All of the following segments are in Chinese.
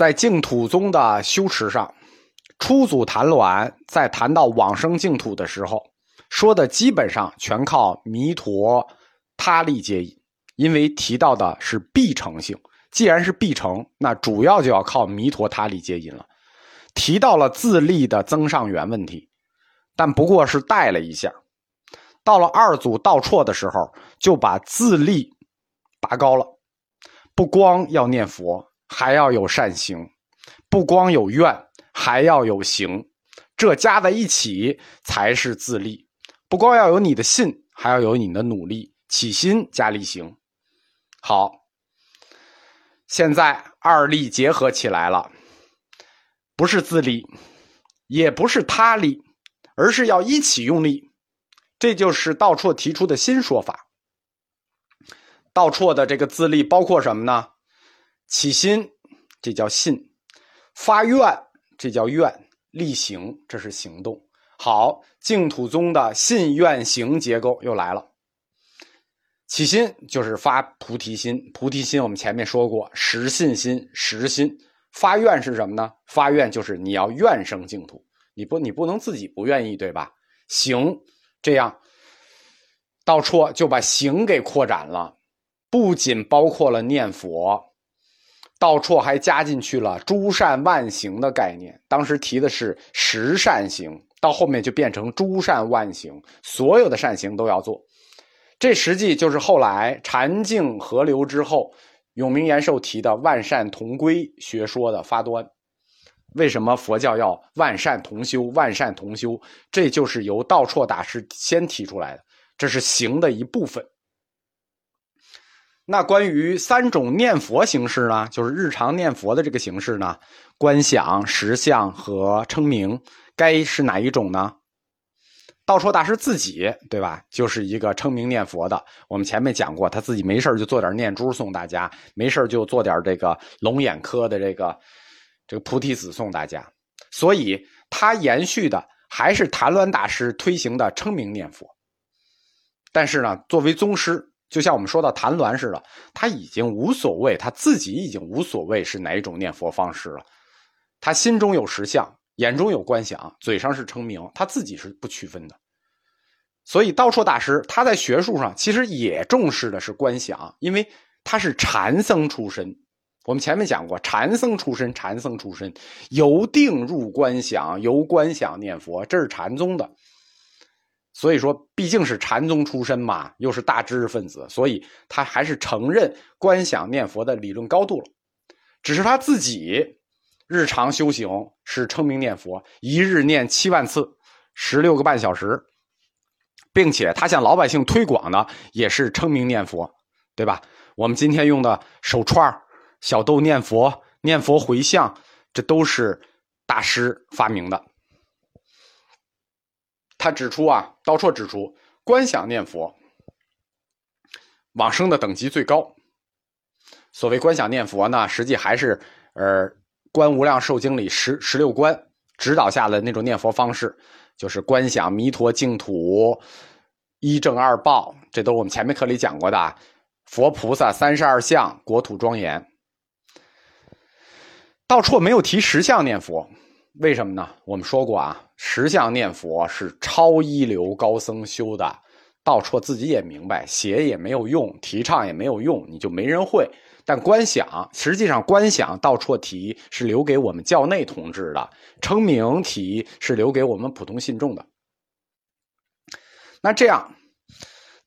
在净土宗的修持上，初祖谭鸾在谈到往生净土的时候，说的基本上全靠弥陀他力接引，因为提到的是必成性。既然是必成，那主要就要靠弥陀他力接引了。提到了自力的增上缘问题，但不过是带了一下。到了二祖道绰的时候，就把自力拔高了，不光要念佛，还要有善行；不光有愿，还要有行。这加在一起才是自立。不光要有你的信，还要有你的努力，起心加力行。好。现在二力结合起来了，不是自力，也不是他力，而是要一起用力。这就是道绰提出的新说法。道绰的这个自立包括什么呢？起心，这叫信；发愿，这叫愿；力行，这是行动。好，净土宗的信愿行结构又来了。起心就是发菩提心，菩提心我们前面说过，实信心、实心。发愿是什么呢？发愿就是你要愿生净土，你不你不能自己不愿意，对吧？行，这样，道绰就把行给扩展了，不仅包括了念佛，道绰还加进去了诸善万行的概念。当时提的是十善行，到后面就变成诸善万行，所有的善行都要做。这实际就是后来禅净合流之后，永明延寿提的万善同归学说的发端。为什么佛教要万善同修？万善同修，这就是由道绰大师先提出来的，这是行的一部分。那关于三种念佛形式呢？就是日常念佛的这个形式呢？观想、实相和称名，该是哪一种呢？道绰大师自己对吧，就是一个称名念佛的。我们前面讲过，他自己没事就做点念珠送大家，没事就做点这个龙眼科的这个这个菩提子送大家。所以他延续的还是谭鸾大师推行的称名念佛。但是呢，作为宗师，就像我们说到谭鸾似的，他已经无所谓，他自己已经无所谓是哪一种念佛方式了。他心中有实相。眼中有观想，嘴上是称名，他自己是不区分的。所以道绰大师他在学术上其实也重视的是观想，因为他是禅僧出身。我们前面讲过，禅僧出身，禅僧出身由定入观想，由观想念佛，这是禅宗的。所以说，毕竟是禅宗出身嘛，又是大知识分子，所以他还是承认观想念佛的理论高度了。只是他自己。日常修行是称名念佛，一日念七万次，十六个半小时，并且他向老百姓推广的也是称名念佛，对吧？我们今天用的手串、小豆念佛、念佛回向，这都是大师发明的。他指出啊，道绰指出，观想念佛往生的等级最高。所谓观想念佛呢，实际还是呃。《观无量寿经》里十十六观指导下的那种念佛方式，就是观想弥陀净土一正二报，这都是我们前面课里讲过的。佛菩萨三十二相，国土庄严。道绰没有提十相念佛，为什么呢？我们说过啊，十相念佛是超一流高僧修的。道绰自己也明白，写也没有用，提倡也没有用，你就没人会。但观想实际上，观想道绰题是留给我们教内同志的，称名题是留给我们普通信众的。那这样，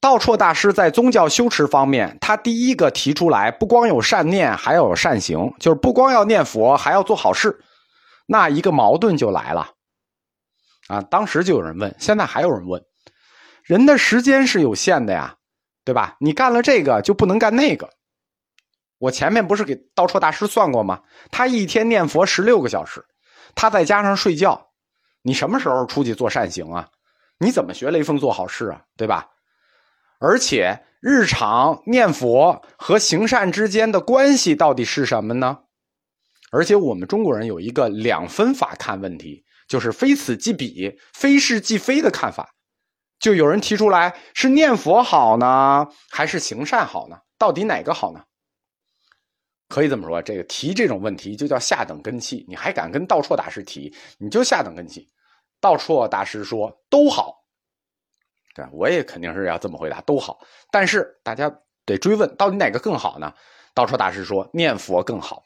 道绰大师在宗教修持方面，他第一个提出来，不光有善念，还要有善行，就是不光要念佛，还要做好事。那一个矛盾就来了，啊，当时就有人问，现在还有人问，人的时间是有限的呀，对吧？你干了这个就不能干那个。我前面不是给道绰大师算过吗？他一天念佛十六个小时，他再加上睡觉，你什么时候出去做善行啊？你怎么学雷锋做好事啊？对吧？而且日常念佛和行善之间的关系到底是什么呢？而且我们中国人有一个两分法看问题，就是非此即彼、非是即非的看法。就有人提出来，是念佛好呢，还是行善好呢？到底哪个好呢？可以这么说，这个提这种问题就叫下等根器。你还敢跟道绰大师提，你就下等根器。道绰大师说都好，对我也肯定是要这么回答，都好。但是大家得追问，到底哪个更好呢？道绰大师说念佛更好。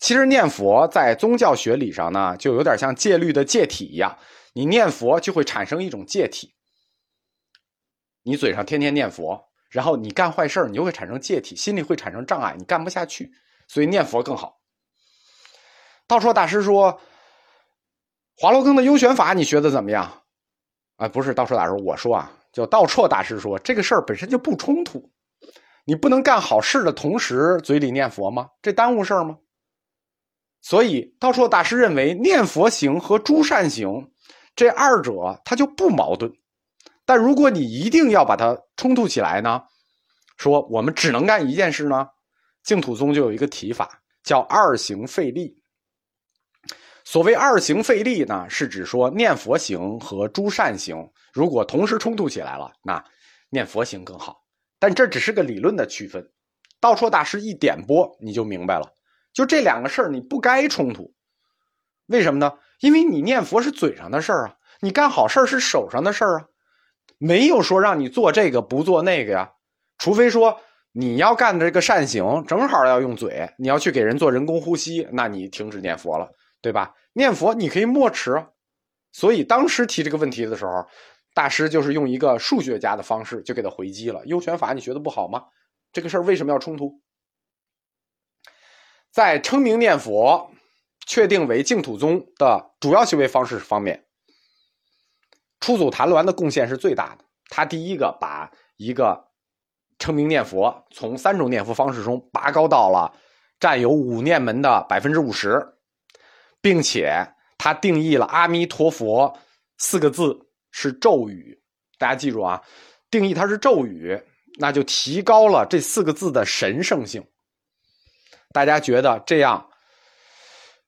其实念佛在宗教学理上呢，就有点像戒律的戒体一样，你念佛就会产生一种戒体。你嘴上天天念佛，然后你干坏事你就会产生戒体，心里会产生障碍，你干不下去。所以念佛更好。道绰大师说：“华罗庚的优选法你学的怎么样？”啊，不是道绰大师，我说啊，叫道绰大师说这个事儿本身就不冲突，你不能干好事的同时嘴里念佛吗？这耽误事儿吗？所以，道绰大师认为念佛行和诸善行这二者它就不矛盾，但如果你一定要把它冲突起来呢，说我们只能干一件事呢，净土宗就有一个提法叫二行费力。所谓二行费力呢，是指说念佛行和诸善行如果同时冲突起来了，那念佛行更好。但这只是个理论的区分，道绰大师一点拨你就明白了。就这两个事儿，你不该冲突，为什么呢？因为你念佛是嘴上的事儿啊，你干好事儿是手上的事儿啊，没有说让你做这个不做那个呀。除非说你要干的这个善行正好要用嘴，你要去给人做人工呼吸，那你停止念佛了，对吧？念佛你可以默持。所以当时提这个问题的时候，大师就是用一个数学家的方式就给他回击了：优选法你学的不好吗？这个事儿为什么要冲突？在称名念佛确定为净土宗的主要修为方式方面，出祖谭鸾的贡献是最大的。他第一个把一个称名念佛从三种念佛方式中拔高到了占有五念门的百分之五十，并且他定义了阿弥陀佛四个字是咒语。大家记住啊，定义它是咒语，那就提高了这四个字的神圣性。大家觉得这样，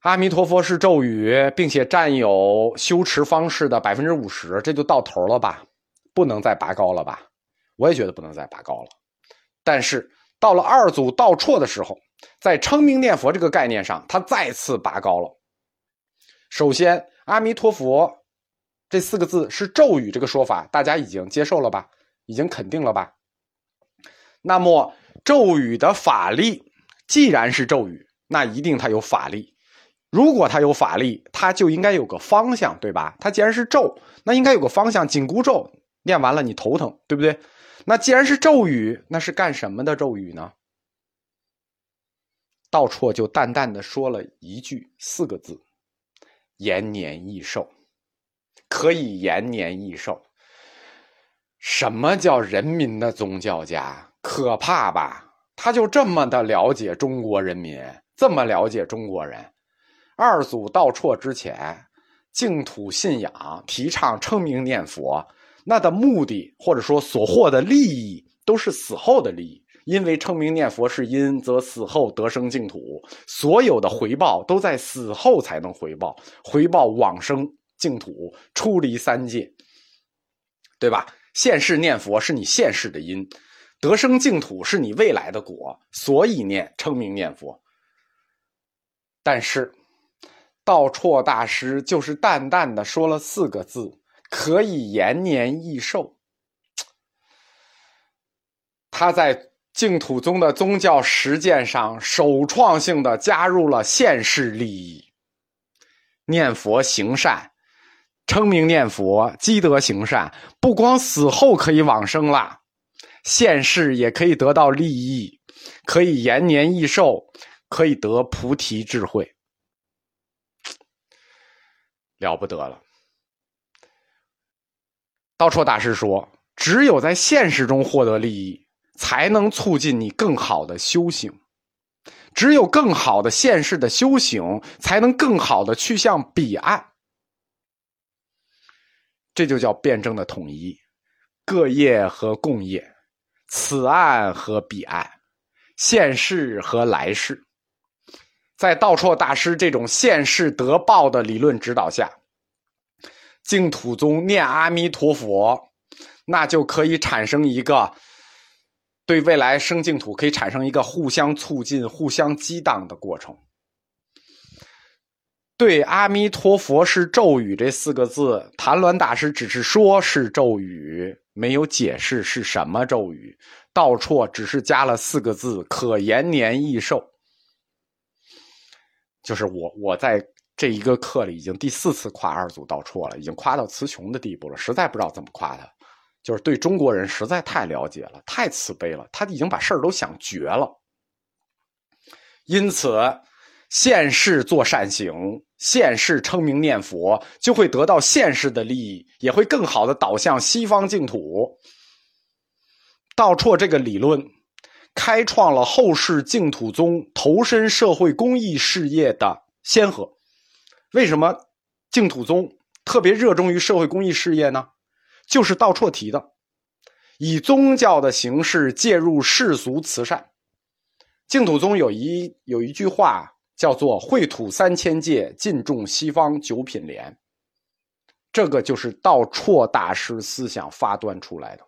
阿弥陀佛是咒语，并且占有修持方式的百分之五十，这就到头了吧？不能再拔高了吧？我也觉得不能再拔高了。但是到了二祖道绰的时候，在称名念佛这个概念上，他再次拔高了。首先，阿弥陀佛这四个字是咒语，这个说法大家已经接受了吧？已经肯定了吧？那么咒语的法力。既然是咒语，那一定它有法力。如果它有法力，它就应该有个方向，对吧？它既然是咒，那应该有个方向。紧箍咒念完了你头疼，对不对？那既然是咒语，那是干什么的咒语呢？道绰就淡淡的说了一句四个字：“延年益寿，可以延年益寿。”什么叫人民的宗教家？可怕吧？他就这么的了解中国人民，这么了解中国人。二祖道绰之前，净土信仰提倡称名念佛，那的目的或者说所获的利益，都是死后的利益。因为称名念佛是因，则死后得生净土，所有的回报都在死后才能回报，回报往生净土，出离三界，对吧？现世念佛是你现世的因。得生净土是你未来的果，所以念称名念佛。但是道绰大师就是淡淡的说了四个字：可以延年益寿。他在净土宗的宗教实践上首创性的加入了现世利益，念佛行善，称名念佛积德行善，不光死后可以往生了。现世也可以得到利益，可以延年益寿，可以得菩提智慧，了不得了。道绰大师说：“只有在现实中获得利益，才能促进你更好的修行；只有更好的现世的修行，才能更好的去向彼岸。这就叫辩证的统一，各业和共业。”此岸和彼岸，现世和来世，在道绰大师这种现世得报的理论指导下，净土宗念阿弥陀佛，那就可以产生一个对未来生净土可以产生一个互相促进、互相激荡的过程。对“阿弥陀佛”是咒语这四个字，谭鸾大师只是说是咒语，没有解释是什么咒语。道绰只是加了四个字“可延年益寿”，就是我我在这一个课里已经第四次夸二祖道绰了，已经夸到词穷的地步了，实在不知道怎么夸他。就是对中国人实在太了解了，太慈悲了，他已经把事儿都想绝了。因此，现世做善行，现世称名念佛，就会得到现世的利益，也会更好的导向西方净土。道绰这个理论，开创了后世净土宗投身社会公益事业的先河。为什么净土宗特别热衷于社会公益事业呢？就是道绰提的，以宗教的形式介入世俗慈善。净土宗有一有一句话叫做“秽土三千界，尽种西方九品莲”，这个就是道绰大师思想发端出来的。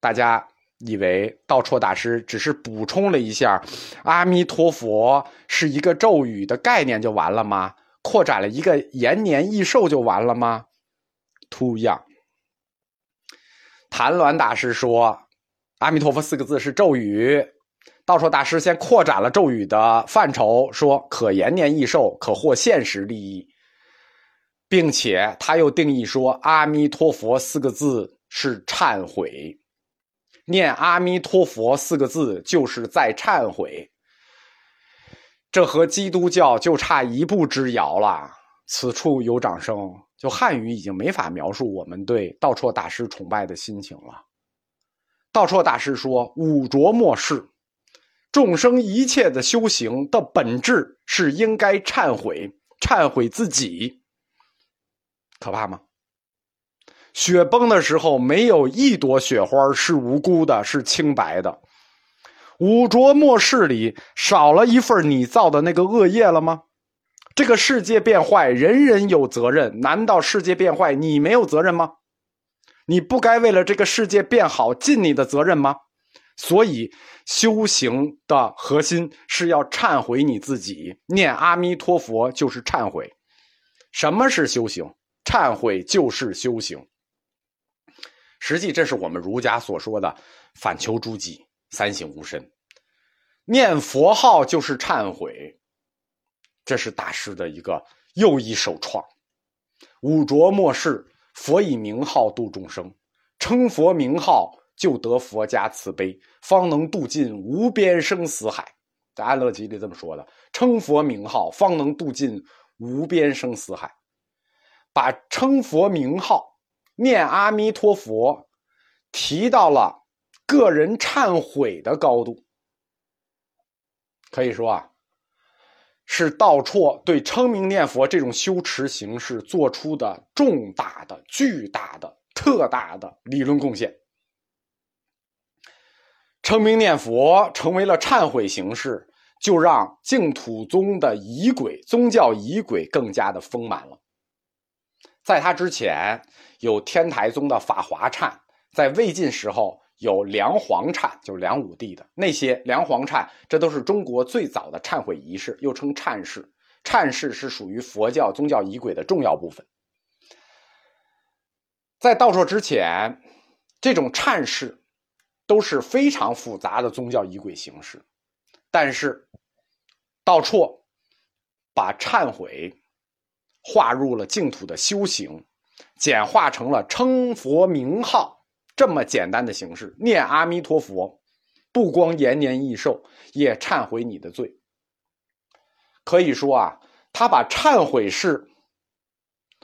大家以为道绰大师只是补充了一下“阿弥陀佛”是一个咒语的概念就完了吗？扩展了一个延年益寿就完了吗？图样，谭鸾大师说：“阿弥陀佛四个字是咒语。”道绰大师先扩展了咒语的范畴，说可延年益寿，可获现实利益，并且他又定义说：“阿弥陀佛四个字是忏悔，念阿弥陀佛四个字就是在忏悔。”这和基督教就差一步之遥了。此处有掌声。就汉语已经没法描述我们对道绰大师崇拜的心情了。道绰大师说：“五浊末世，众生一切的修行的本质是应该忏悔，忏悔自己。可怕吗？雪崩的时候，没有一朵雪花是无辜的，是清白的。五浊末世里，少了一份你造的那个恶业了吗？”这个世界变坏，人人有责任。难道世界变坏，你没有责任吗？你不该为了这个世界变好尽你的责任吗？所以，修行的核心是要忏悔你自己。念阿弥陀佛就是忏悔。什么是修行？忏悔就是修行。实际，这是我们儒家所说的“反求诸己，三省吾身”。念佛号就是忏悔。这是大师的一个又一首创。五浊末世，佛以名号度众生，称佛名号就得佛家慈悲，方能度尽无边生死海。在安乐集里这么说的：称佛名号，方能度尽无边生死海。把称佛名号、念阿弥陀佛提到了个人忏悔的高度，可以说啊。是道绰对称名念佛这种修持形式做出的重大的、巨大的、特大的理论贡献。称名念佛成为了忏悔形式，就让净土宗的仪轨、宗教仪轨更加的丰满了。在他之前，有天台宗的法华忏，在魏晋时候。有梁皇忏，就是梁武帝的那些梁皇忏，这都是中国最早的忏悔仪式，又称忏式。忏式是属于佛教宗教仪轨的重要部分。在道绰之前，这种忏式都是非常复杂的宗教仪轨形式，但是道绰把忏悔划入了净土的修行，简化成了称佛名号。这么简单的形式，念阿弥陀佛，不光延年益寿，也忏悔你的罪。可以说啊，他把忏悔式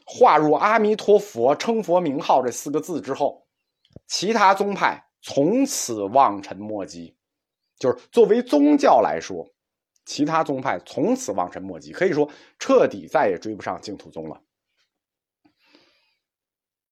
划入阿弥陀佛称佛名号这四个字之后，其他宗派从此望尘莫及。就是作为宗教来说，其他宗派从此望尘莫及，可以说彻底再也追不上净土宗了。